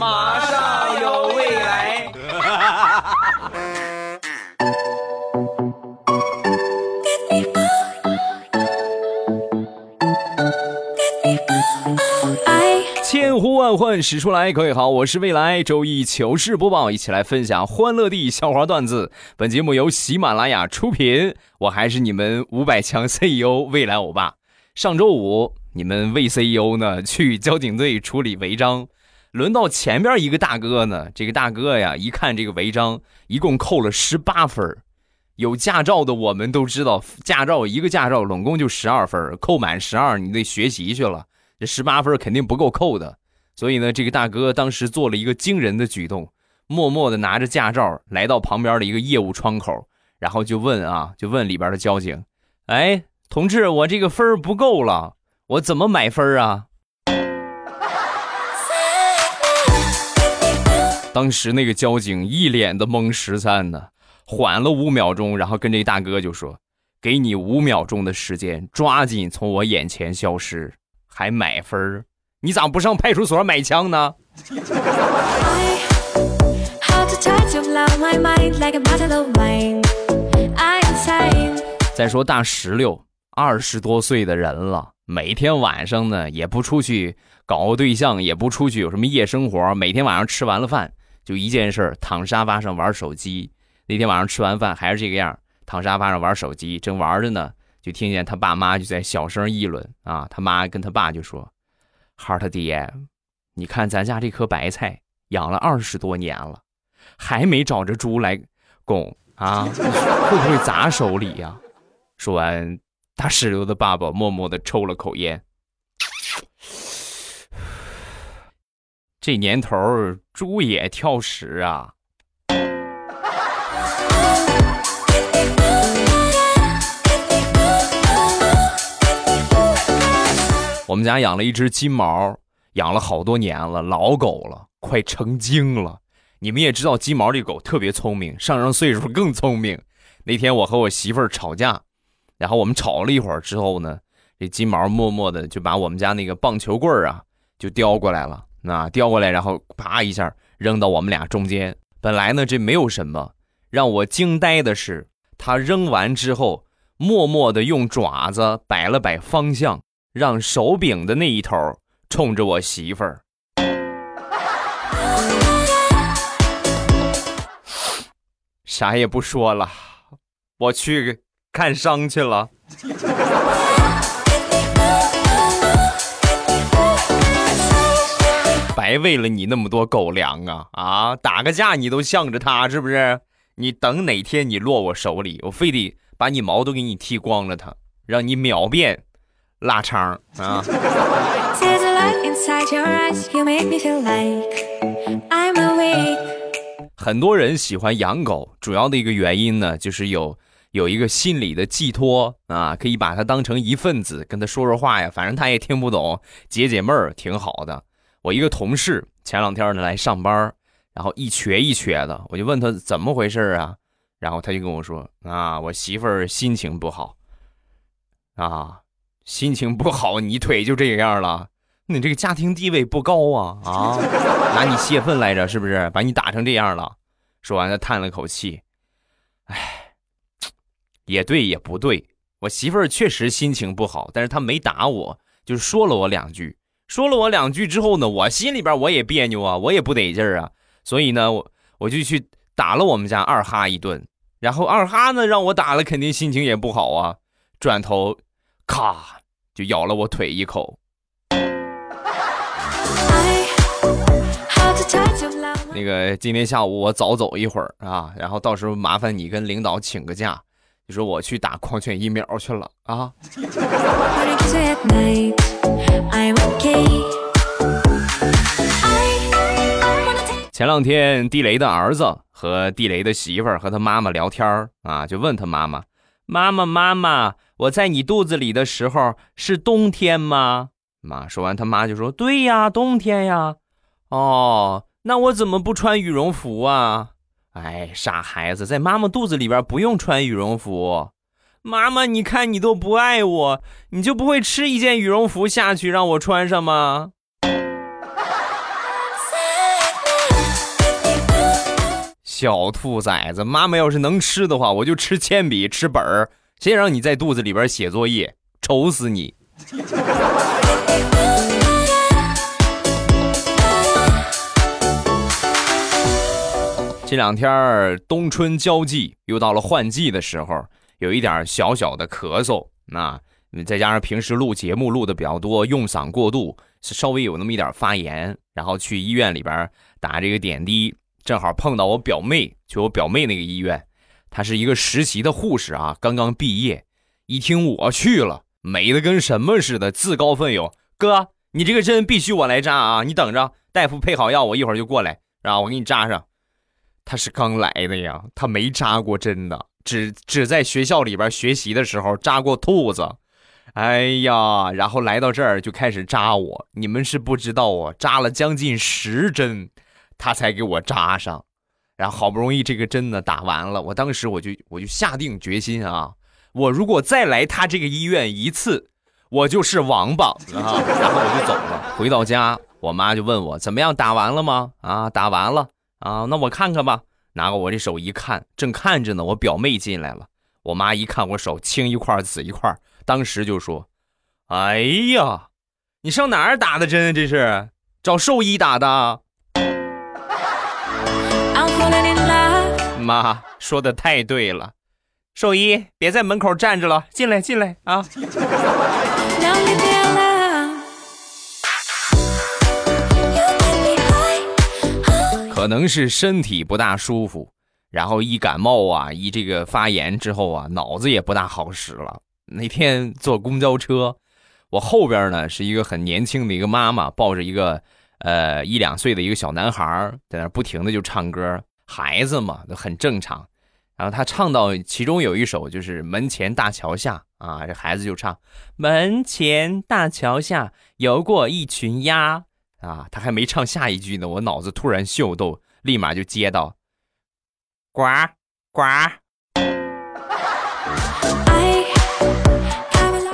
马上有未来。千呼万唤始出来，各位好，我是未来。周一糗事播报，一起来分享欢乐地笑话段子。本节目由喜马拉雅出品，我还是你们五百强 CEO 未来欧巴。上周五，你们魏 CEO 呢去交警队处理违章，轮到前边一个大哥呢，这个大哥呀，一看这个违章，一共扣了十八分。有驾照的我们都知道，驾照一个驾照拢共就十二分，扣满十二，你得学习去了。这十八分肯定不够扣的，所以呢，这个大哥当时做了一个惊人的举动，默默的拿着驾照来到旁边的一个业务窗口，然后就问啊，就问里边的交警：“哎，同志，我这个分不够了，我怎么买分啊？”当时那个交警一脸的懵十三呢，缓了五秒钟，然后跟这大哥就说：“给你五秒钟的时间，抓紧从我眼前消失。”还买分儿？你咋不上派出所买枪呢？再说大石榴，二十多岁的人了，每天晚上呢也不出去搞个对象，也不出去有什么夜生活，每天晚上吃完了饭就一件事儿，躺沙发上玩手机。那天晚上吃完饭还是这个样，躺沙发上玩手机，正玩着呢。就听见他爸妈就在小声议论啊，他妈跟他爸就说：“孩儿他爹，你看咱家这棵白菜养了二十多年了，还没找着猪来拱啊，会不会砸手里呀？”说完，大石榴的爸爸默默的抽了口烟。这年头猪也挑食啊。我们家养了一只金毛，养了好多年了，老狗了，快成精了。你们也知道，金毛这狗特别聪明，上上岁数更聪明。那天我和我媳妇儿吵架，然后我们吵了一会儿之后呢，这金毛默默的就把我们家那个棒球棍儿啊就叼过来了，那叼过来，然后啪一下扔到我们俩中间。本来呢这没有什么，让我惊呆的是，他扔完之后，默默的用爪子摆了摆方向。让手柄的那一头冲着我媳妇儿，啥也不说了，我去看伤去了。白喂了你那么多狗粮啊啊！打个架你都向着他是不是？你等哪天你落我手里，我非得把你毛都给你剃光了，他让你秒变。腊肠啊！很多人喜欢养狗，主要的一个原因呢，就是有有一个心理的寄托啊，可以把它当成一份子，跟他说说话呀，反正他也听不懂，解解闷儿，挺好的。我一个同事前两天呢来上班，然后一瘸一瘸的，我就问他怎么回事啊，然后他就跟我说啊，我媳妇儿心情不好啊。心情不好，你腿就这样了？你这个家庭地位不高啊啊！拿你泄愤来着，是不是？把你打成这样了。说完，他叹了口气，哎，也对，也不对。我媳妇儿确实心情不好，但是她没打我，就是说了我两句。说了我两句之后呢，我心里边我也别扭啊，我也不得劲儿啊。所以呢，我我就去打了我们家二哈一顿。然后二哈呢，让我打了，肯定心情也不好啊。转头，咔。就咬了我腿一口。那个今天下午我早走一会儿啊，然后到时候麻烦你跟领导请个假，就说我去打狂犬疫苗去了啊。前两天地雷的儿子和地雷的媳妇儿和他妈妈聊天啊，就问他妈妈：“妈妈，妈妈。”我在你肚子里的时候是冬天吗？妈说完，他妈就说：“对呀，冬天呀。”哦，那我怎么不穿羽绒服啊？哎，傻孩子，在妈妈肚子里边不用穿羽绒服。妈妈，你看你都不爱我，你就不会吃一件羽绒服下去让我穿上吗？小兔崽子，妈妈要是能吃的话，我就吃铅笔，吃本儿，谁让你在肚子里边写作业，愁死你！这两天冬春交际，又到了换季的时候，有一点小小的咳嗽。那再加上平时录节目录的比较多，用嗓过度，稍微有那么一点发炎。然后去医院里边打这个点滴，正好碰到我表妹，去我表妹那个医院，她是一个实习的护士啊，刚刚毕业。一听我去了，美的跟什么似的，自告奋勇：“哥，你这个针必须我来扎啊！你等着，大夫配好药，我一会儿就过来，然后我给你扎上。”他是刚来的呀，他没扎过针的，只只在学校里边学习的时候扎过兔子。哎呀，然后来到这儿就开始扎我，你们是不知道啊，扎了将近十针，他才给我扎上。然后好不容易这个针呢打完了，我当时我就我就下定决心啊，我如果再来他这个医院一次，我就是王八啊！然后我就走了。回到家，我妈就问我怎么样，打完了吗？啊，打完了。啊，那我看看吧。拿过我这手一看，正看着呢。我表妹进来了，我妈一看我手青一块紫一块，当时就说：“哎呀，你上哪儿打的针？这是找兽医打的？”妈说的太对了，兽医别在门口站着了，进来进来啊。可能是身体不大舒服，然后一感冒啊，一这个发炎之后啊，脑子也不大好使了。那天坐公交车，我后边呢是一个很年轻的一个妈妈，抱着一个呃一两岁的一个小男孩，在那不停的就唱歌，孩子嘛都很正常。然后他唱到其中有一首就是门前大桥下啊，这孩子就唱门前大桥下游过一群鸭。啊，他还没唱下一句呢，我脑子突然秀逗，立马就接到，呱呱。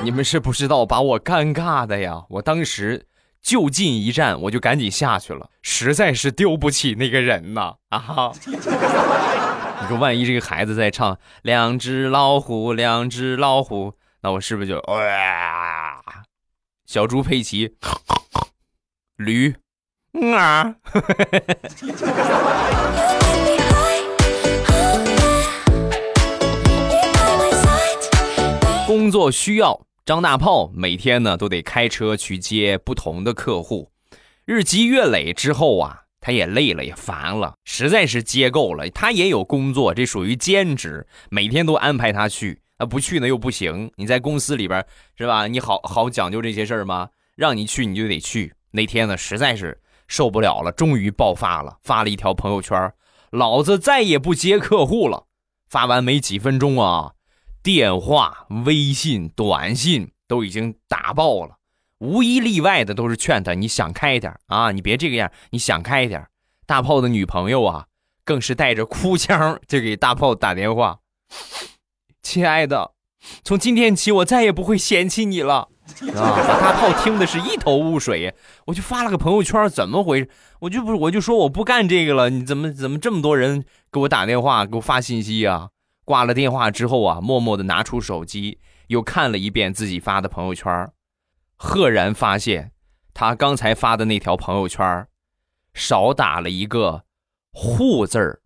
你们是不知道把我尴尬的呀！我当时就近一站，我就赶紧下去了，实在是丢不起那个人呐！啊哈！你说万一这个孩子在唱两只老虎，两只老虎，那我是不是就哇？小猪佩奇。驴，啊！工作需要，张大炮每天呢都得开车去接不同的客户。日积月累之后啊，他也累了，也烦了，实在是接够了。他也有工作，这属于兼职，每天都安排他去，啊，不去呢又不行。你在公司里边是吧？你好好讲究这些事儿吗？让你去你就得去。那天呢，实在是受不了了，终于爆发了，发了一条朋友圈：“老子再也不接客户了。”发完没几分钟啊，电话、微信、短信都已经打爆了，无一例外的都是劝他：“你想开一点啊，你别这个样，你想开一点。”大炮的女朋友啊，更是带着哭腔就给大炮打电话：“亲爱的，从今天起，我再也不会嫌弃你了。” 啊！把大炮听的是一头雾水，我就发了个朋友圈，怎么回事？我就不，我就说我不干这个了。你怎么怎么这么多人给我打电话，给我发信息啊？挂了电话之后啊，默默的拿出手机，又看了一遍自己发的朋友圈，赫然发现他刚才发的那条朋友圈少打了一个“户”字儿，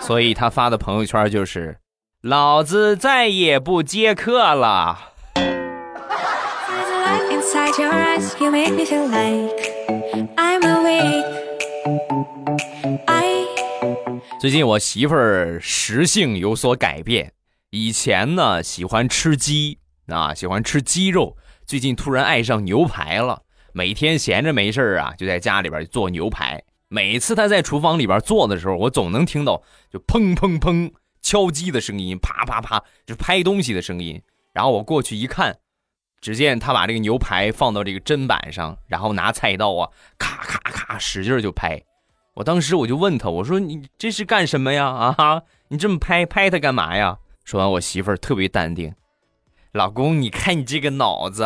所以他发的朋友圈就是“老子再也不接客了”。You make me feel like i'm awake i 最近我媳妇儿食性有所改变，以前呢喜欢吃鸡啊，喜欢吃鸡肉，最近突然爱上牛排了。每天闲着没事儿啊，就在家里边做牛排。每次她在厨房里边做的时候，我总能听到就砰砰砰敲击的声音，啪啪啪就拍东西的声音。然后我过去一看。只见他把这个牛排放到这个砧板上，然后拿菜刀啊，咔咔咔使劲就拍。我当时我就问他，我说你这是干什么呀？啊，你这么拍拍他干嘛呀？说完，我媳妇儿特别淡定，老公，你看你这个脑子，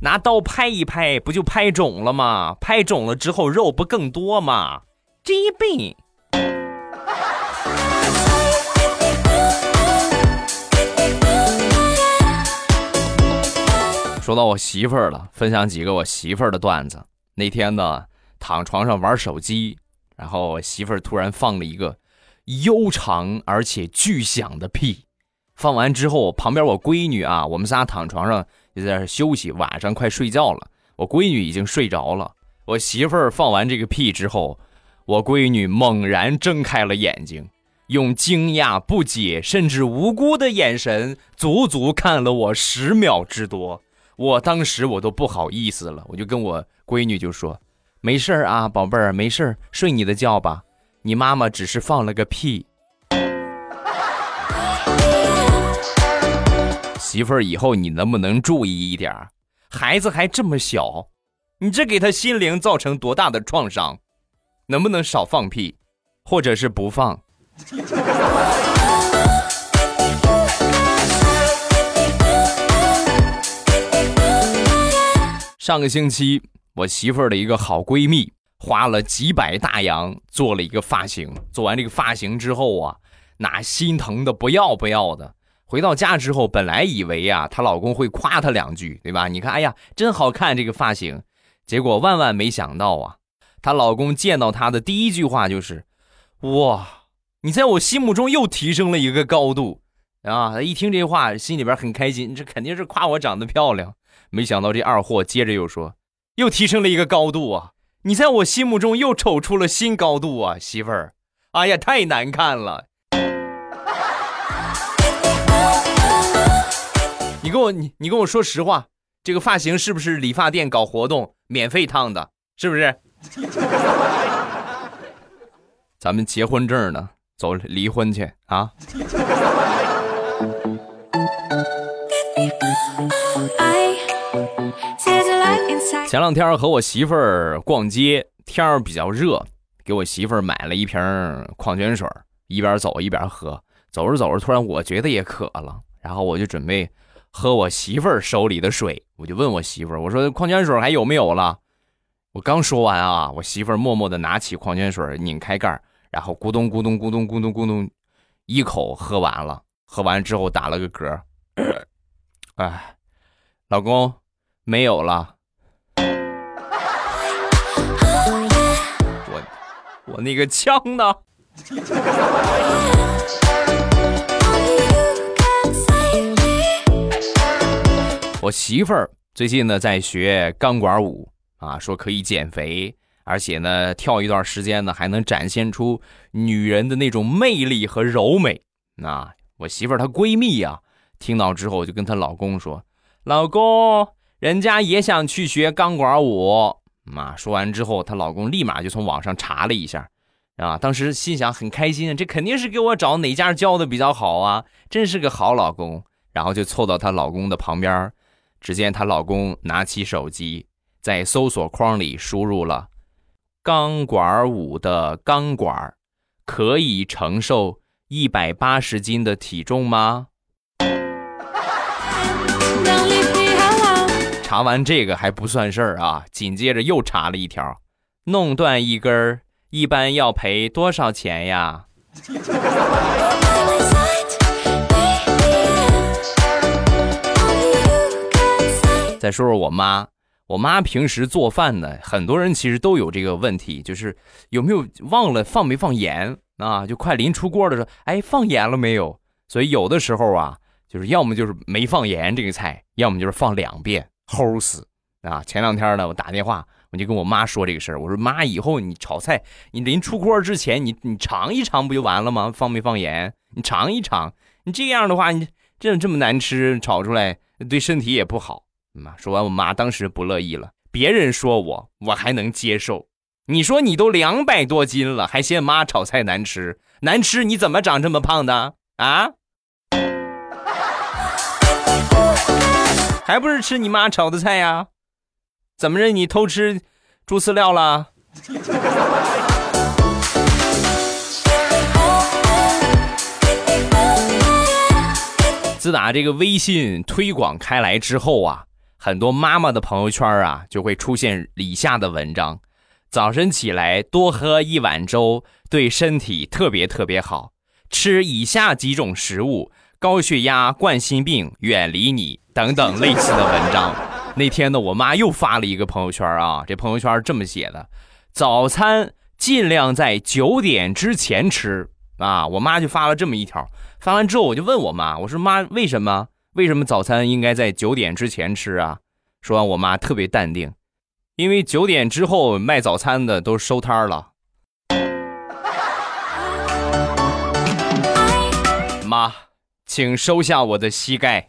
拿刀拍一拍，不就拍肿了吗？拍肿了之后，肉不更多吗？这一背。说到我媳妇儿了，分享几个我媳妇儿的段子。那天呢，躺床上玩手机，然后我媳妇儿突然放了一个悠长而且巨响的屁。放完之后，旁边我闺女啊，我们仨躺床上就在那休息，晚上快睡觉了。我闺女已经睡着了。我媳妇儿放完这个屁之后，我闺女猛然睁开了眼睛，用惊讶、不解甚至无辜的眼神，足足看了我十秒之多。我当时我都不好意思了，我就跟我闺女就说：“没事儿啊，宝贝儿，没事儿，睡你的觉吧。你妈妈只是放了个屁。”媳妇儿，以后你能不能注意一点？孩子还这么小。你这给他心灵造成多大的创伤？能不能少放屁，或者是不放？上个星期，我媳妇儿的一个好闺蜜花了几百大洋做了一个发型。做完这个发型之后啊，那心疼的不要不要的。回到家之后，本来以为啊，她老公会夸她两句，对吧？你看，哎呀，真好看这个发型。结果万万没想到啊，她老公见到她的第一句话就是：“哇，你在我心目中又提升了一个高度啊！”一听这话，心里边很开心，这肯定是夸我长得漂亮。没想到这二货接着又说：“又提升了一个高度啊！你在我心目中又瞅出了新高度啊，媳妇儿！哎呀，太难看了！你跟我你你跟我说实话。”这个发型是不是理发店搞活动免费烫的？是不是？咱们结婚证呢？走，离婚去啊！前两天和我媳妇儿逛街，天儿比较热，给我媳妇儿买了一瓶矿泉水，一边走一边喝。走着走着，突然我觉得也渴了，然后我就准备。喝我媳妇儿手里的水，我就问我媳妇儿：“我说矿泉水还有没有了？”我刚说完啊，我媳妇儿默默的拿起矿泉水，拧开盖然后咕咚咕咚咕咚咕咚咕咚，一口喝完了。喝完之后打了个嗝，哎，老公没有了。我那个枪呢？我媳妇儿最近呢在学钢管舞啊，说可以减肥，而且呢跳一段时间呢还能展现出女人的那种魅力和柔美。那我媳妇儿她闺蜜呀，听到之后就跟她老公说：“老公，人家也想去学钢管舞。”啊，说完之后，她老公立马就从网上查了一下，啊，当时心想很开心，这肯定是给我找哪家教的比较好啊，真是个好老公。然后就凑到她老公的旁边。只见她老公拿起手机，在搜索框里输入了“钢管舞的钢管，可以承受一百八十斤的体重吗？”查完这个还不算事儿啊，紧接着又查了一条：“弄断一根儿，一般要赔多少钱呀？”再说说我妈，我妈平时做饭呢，很多人其实都有这个问题，就是有没有忘了放没放盐啊？就快临出锅的时候，哎，放盐了没有？所以有的时候啊，就是要么就是没放盐这个菜，要么就是放两遍，齁死啊！前两天呢，我打电话，我就跟我妈说这个事儿，我说妈，以后你炒菜，你临出锅之前，你你尝一尝不就完了吗？放没放盐？你尝一尝，你这样的话，你这这么难吃，炒出来对身体也不好。妈说完，我妈当时不乐意了。别人说我，我还能接受。你说你都两百多斤了，还嫌妈炒菜难吃？难吃你怎么长这么胖的啊？还不是吃你妈炒的菜呀？怎么着，你偷吃猪饲料了？自打这个微信推广开来之后啊。很多妈妈的朋友圈啊，就会出现以下的文章：早晨起来多喝一碗粥，对身体特别特别好。吃以下几种食物，高血压、冠心病远离你等等类似的文章。那天呢，我妈又发了一个朋友圈啊，这朋友圈这么写的：早餐尽量在九点之前吃啊。我妈就发了这么一条，发完之后我就问我妈，我说妈，为什么？为什么早餐应该在九点之前吃啊？说完，我妈特别淡定，因为九点之后卖早餐的都收摊了。妈，请收下我的膝盖。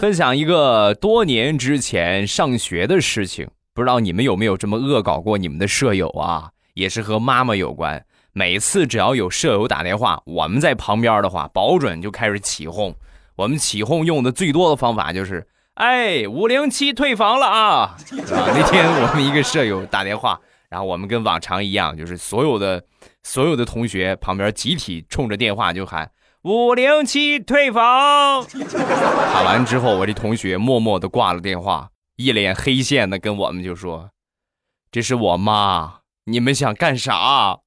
分享一个多年之前上学的事情，不知道你们有没有这么恶搞过你们的舍友啊？也是和妈妈有关。每次只要有舍友打电话，我们在旁边的话，保准就开始起哄。我们起哄用的最多的方法就是：“哎，五零七退房了啊！”啊，那天我们一个舍友打电话，然后我们跟往常一样，就是所有的所有的同学旁边集体冲着电话就喊。五零七退房，喊完之后，我这同学默默的挂了电话，一脸黑线的跟我们就说：“这是我妈，你们想干啥？”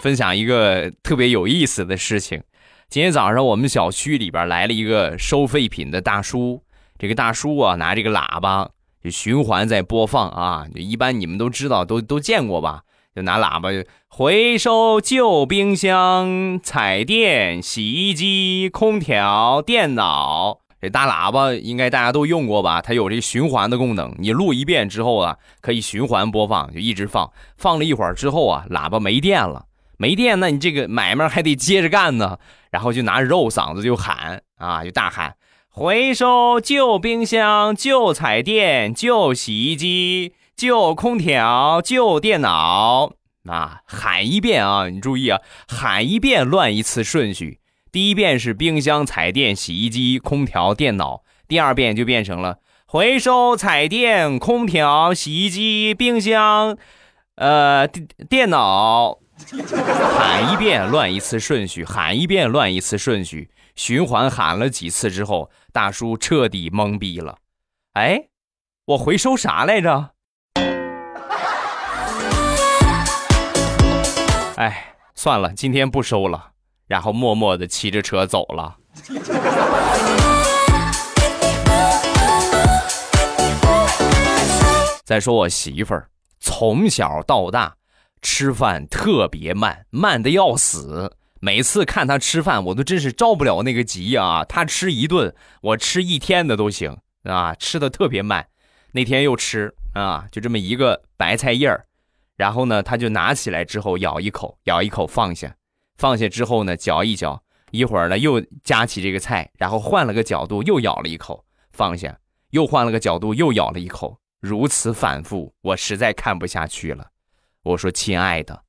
分享一个特别有意思的事情，今天早上我们小区里边来了一个收废品的大叔，这个大叔啊拿这个喇叭。就循环在播放啊，就一般你们都知道，都都见过吧？就拿喇叭回收旧冰箱、彩电、洗衣机、空调、电脑，这大喇叭应该大家都用过吧？它有这循环的功能，你录一遍之后啊，可以循环播放，就一直放。放了一会儿之后啊，喇叭没电了，没电，那你这个买卖还得接着干呢。然后就拿肉嗓子就喊啊，就大喊。回收旧冰箱、旧彩电、旧洗衣机、旧空调、旧电脑啊！喊一遍啊，你注意啊，喊一遍乱一次顺序。第一遍是冰箱、彩电、洗衣机、空调、电脑，第二遍就变成了回收彩电、空调、洗衣机、冰箱，呃，电电脑。喊一遍乱一次顺序，喊一遍乱一次顺序。循环喊了几次之后，大叔彻底懵逼了。哎，我回收啥来着？哎，算了，今天不收了。然后默默的骑着车走了。再说我媳妇儿，从小到大吃饭特别慢，慢的要死。每次看他吃饭，我都真是着不了那个急啊！他吃一顿，我吃一天的都行啊，吃的特别慢。那天又吃啊，就这么一个白菜叶儿，然后呢，他就拿起来之后咬一口，咬一口放下，放下之后呢，嚼一嚼，一会儿呢又夹起这个菜，然后换了个角度又咬了一口，放下，又换了个角度又咬了一口，如此反复，我实在看不下去了。我说：“亲爱的，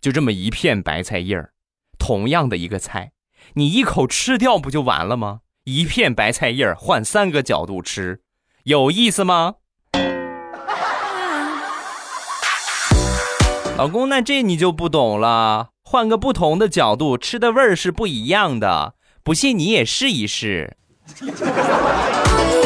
就这么一片白菜叶儿。”同样的一个菜，你一口吃掉不就完了吗？一片白菜叶儿换三个角度吃，有意思吗？老公，那这你就不懂了。换个不同的角度吃的味儿是不一样的，不信你也试一试。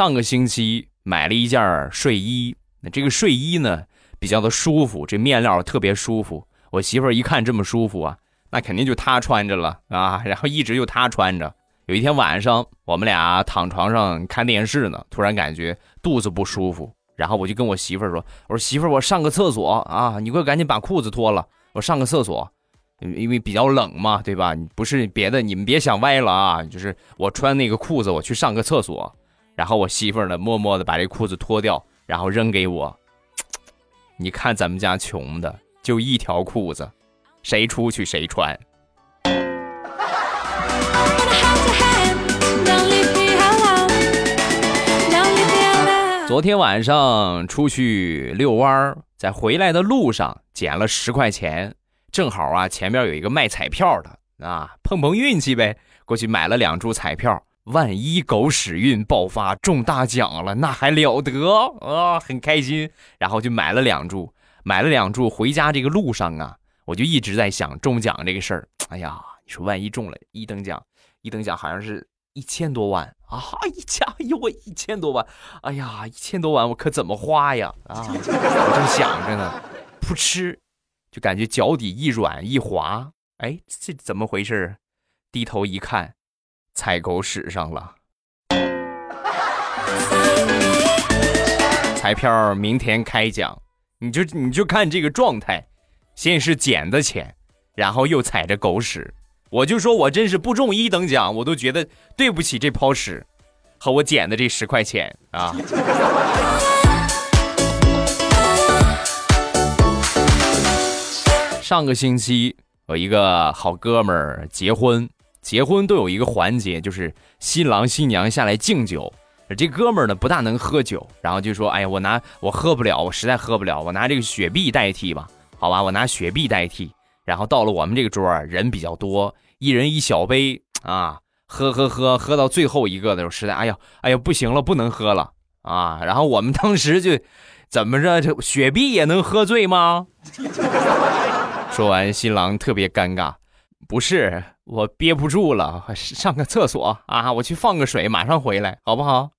上个星期买了一件睡衣，那这个睡衣呢？比较的舒服，这面料特别舒服。我媳妇儿一看这么舒服啊，那肯定就她穿着了啊。然后一直就她穿着。有一天晚上，我们俩躺床上看电视呢，突然感觉肚子不舒服，然后我就跟我媳妇儿说：“我说媳妇儿，我上个厕所啊，你给我赶紧把裤子脱了，我上个厕所，因为比较冷嘛，对吧？不是别的，你们别想歪了啊，就是我穿那个裤子，我去上个厕所。然后我媳妇儿呢，默默的把这裤子脱掉，然后扔给我。”你看咱们家穷的，就一条裤子，谁出去谁穿。昨天晚上出去遛弯儿，在回来的路上捡了十块钱，正好啊，前面有一个卖彩票的啊，碰碰运气呗，过去买了两注彩票。万一狗屎运爆发中大奖了，那还了得啊！很开心，然后就买了两注，买了两注。回家这个路上啊，我就一直在想中奖这个事儿。哎呀，你说万一中了一等奖，一等奖好像是一千多万啊！一千，哎呦我一千多万，哎呀一千多万我可怎么花呀？啊，我正想着呢，噗嗤，就感觉脚底一软一滑，哎，这怎么回事？低头一看，踩狗屎上了。彩票明天开奖，你就你就看这个状态，先是捡的钱，然后又踩着狗屎。我就说我真是不中一等奖，我都觉得对不起这泡屎和我捡的这十块钱啊。上个星期有一个好哥们儿结婚，结婚都有一个环节，就是新郎新娘下来敬酒。这哥们儿呢不大能喝酒，然后就说：“哎呀，我拿我喝不了，我实在喝不了，我拿这个雪碧代替吧，好吧，我拿雪碧代替。”然后到了我们这个桌儿，人比较多，一人一小杯啊，喝喝喝，喝到最后一个的时候，实在哎呀哎呀不行了，不能喝了啊！然后我们当时就怎么着，这雪碧也能喝醉吗？说完，新郎特别尴尬，不是我憋不住了，上个厕所啊，我去放个水，马上回来，好不好？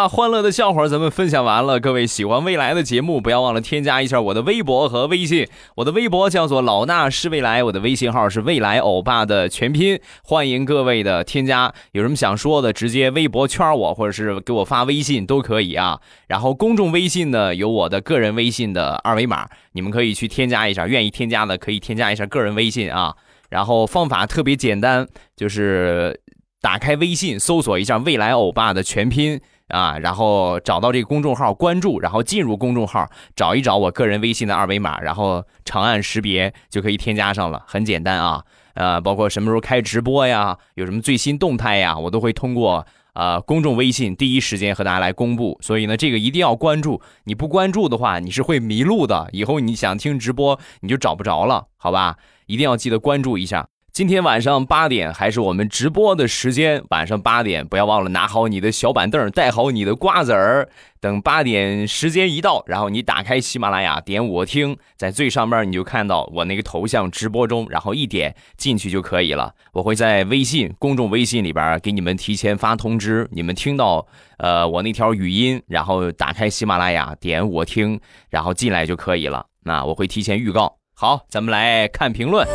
了，欢乐的笑话咱们分享完了。各位喜欢未来的节目，不要忘了添加一下我的微博和微信。我的微博叫做老衲是未来，我的微信号是未来欧巴的全拼。欢迎各位的添加，有什么想说的，直接微博圈我，或者是给我发微信都可以啊。然后公众微信呢，有我的个人微信的二维码，你们可以去添加一下。愿意添加的可以添加一下个人微信啊。然后方法特别简单，就是打开微信，搜索一下未来欧巴的全拼。啊，然后找到这个公众号关注，然后进入公众号找一找我个人微信的二维码，然后长按识别就可以添加上了，很简单啊。呃，包括什么时候开直播呀，有什么最新动态呀，我都会通过呃公众微信第一时间和大家来公布。所以呢，这个一定要关注，你不关注的话，你是会迷路的。以后你想听直播，你就找不着了，好吧？一定要记得关注一下。今天晚上八点还是我们直播的时间，晚上八点不要忘了拿好你的小板凳，带好你的瓜子儿。等八点时间一到，然后你打开喜马拉雅，点我听，在最上面你就看到我那个头像直播中，然后一点进去就可以了。我会在微信公众微信里边给你们提前发通知，你们听到呃我那条语音，然后打开喜马拉雅，点我听，然后进来就可以了。那我会提前预告。好，咱们来看评论。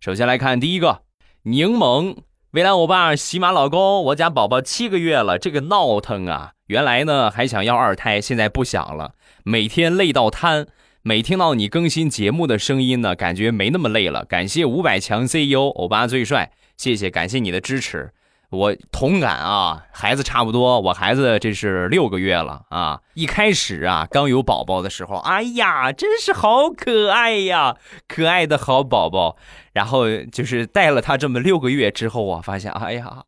首先来看第一个，柠檬，未来欧巴喜马老公，我家宝宝七个月了，这个闹腾啊！原来呢还想要二胎，现在不想了，每天累到瘫。每听到你更新节目的声音呢，感觉没那么累了。感谢五百强 CEO，欧巴最帅，谢谢，感谢你的支持。我同感啊，孩子差不多，我孩子这是六个月了啊。一开始啊，刚有宝宝的时候，哎呀，真是好可爱呀，可爱的好宝宝。然后就是带了他这么六个月之后我，发现，哎呀，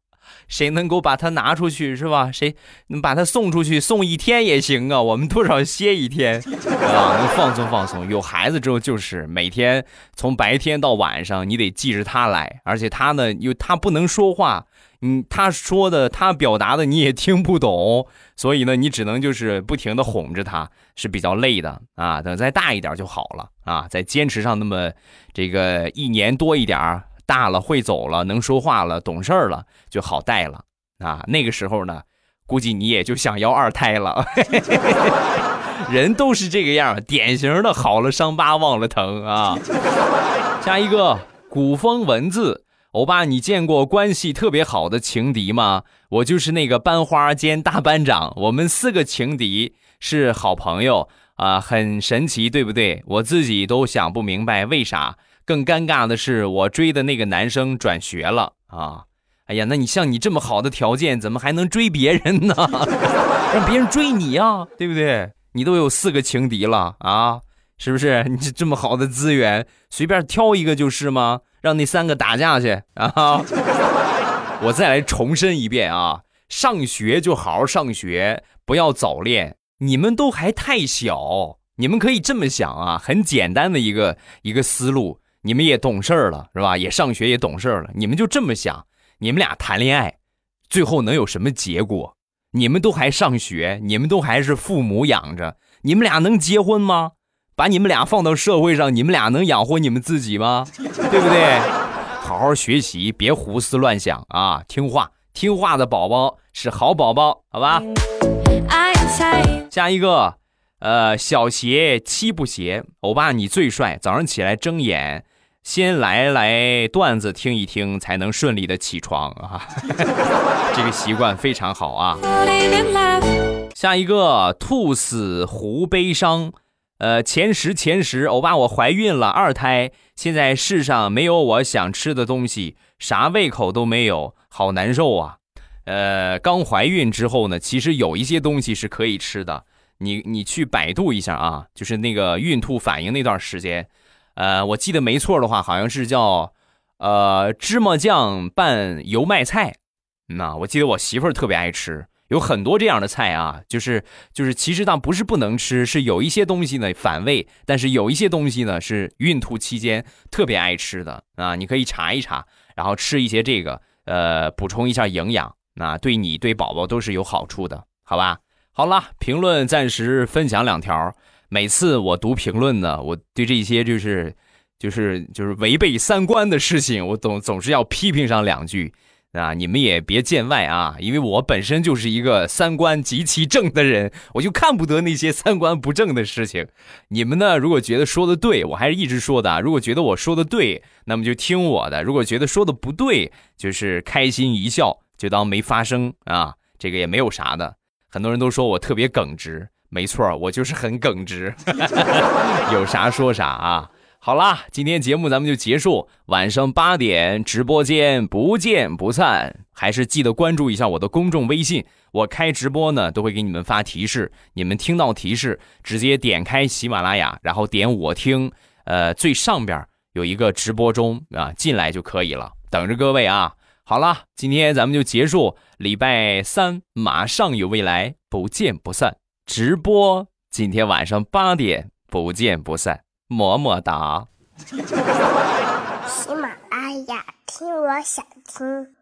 谁能够把他拿出去是吧？谁能把他送出去，送一天也行啊，我们多少歇一天啊，能放松放松。有孩子之后就是每天从白天到晚上，你得记着他来，而且他呢，又他不能说话。嗯，他说的，他表达的你也听不懂，所以呢，你只能就是不停的哄着他，是比较累的啊。等再大一点就好了啊，再坚持上那么这个一年多一点大了会走了，能说话了，懂事了，就好带了啊。那个时候呢，估计你也就想要二胎了。人都是这个样，典型的好了伤疤忘了疼啊。下一个古风文字。欧巴，你见过关系特别好的情敌吗？我就是那个班花兼大班长，我们四个情敌是好朋友啊，很神奇，对不对？我自己都想不明白为啥。更尴尬的是，我追的那个男生转学了啊！哎呀，那你像你这么好的条件，怎么还能追别人呢？让别人追你呀，对不对？你都有四个情敌了啊，是不是？你这么好的资源，随便挑一个就是吗？让那三个打架去啊！我再来重申一遍啊，上学就好好上学，不要早恋。你们都还太小，你们可以这么想啊，很简单的一个一个思路。你们也懂事了是吧？也上学也懂事了，你们就这么想，你们俩谈恋爱，最后能有什么结果？你们都还上学，你们都还是父母养着，你们俩能结婚吗？把你们俩放到社会上，你们俩能养活你们自己吗？对不对？好好学习，别胡思乱想啊！听话，听话的宝宝是好宝宝，好吧？下一个，呃，小鞋七不鞋，欧巴你最帅。早上起来睁眼，先来来段子听一听，才能顺利的起床啊！这个习惯非常好啊。下一个，兔死狐悲伤。呃，前十前十，欧巴我怀孕了，二胎，现在世上没有我想吃的东西，啥胃口都没有，好难受啊。呃，刚怀孕之后呢，其实有一些东西是可以吃的，你你去百度一下啊，就是那个孕吐反应那段时间，呃，我记得没错的话，好像是叫呃芝麻酱拌油麦菜，那我记得我媳妇儿特别爱吃。有很多这样的菜啊，就是就是，其实它不是不能吃，是有一些东西呢反胃，但是有一些东西呢是孕吐期间特别爱吃的啊，你可以查一查，然后吃一些这个，呃，补充一下营养，那对你对宝宝都是有好处的，好吧？好了，评论暂时分享两条。每次我读评论呢，我对这些就是就是就是违背三观的事情，我总总是要批评上两句。啊，你们也别见外啊，因为我本身就是一个三观极其正的人，我就看不得那些三观不正的事情。你们呢，如果觉得说的对，我还是一直说的；如果觉得我说的对，那么就听我的；如果觉得说的不对，就是开心一笑，就当没发生啊。这个也没有啥的。很多人都说我特别耿直，没错，我就是很耿直，有啥说啥啊。好啦，今天节目咱们就结束。晚上八点直播间不见不散，还是记得关注一下我的公众微信。我开直播呢，都会给你们发提示。你们听到提示，直接点开喜马拉雅，然后点我听。呃，最上边有一个直播中啊，进来就可以了，等着各位啊。好啦，今天咱们就结束。礼拜三马上有未来，不见不散。直播今天晚上八点不见不散。么么哒！喜马拉雅，听我想听。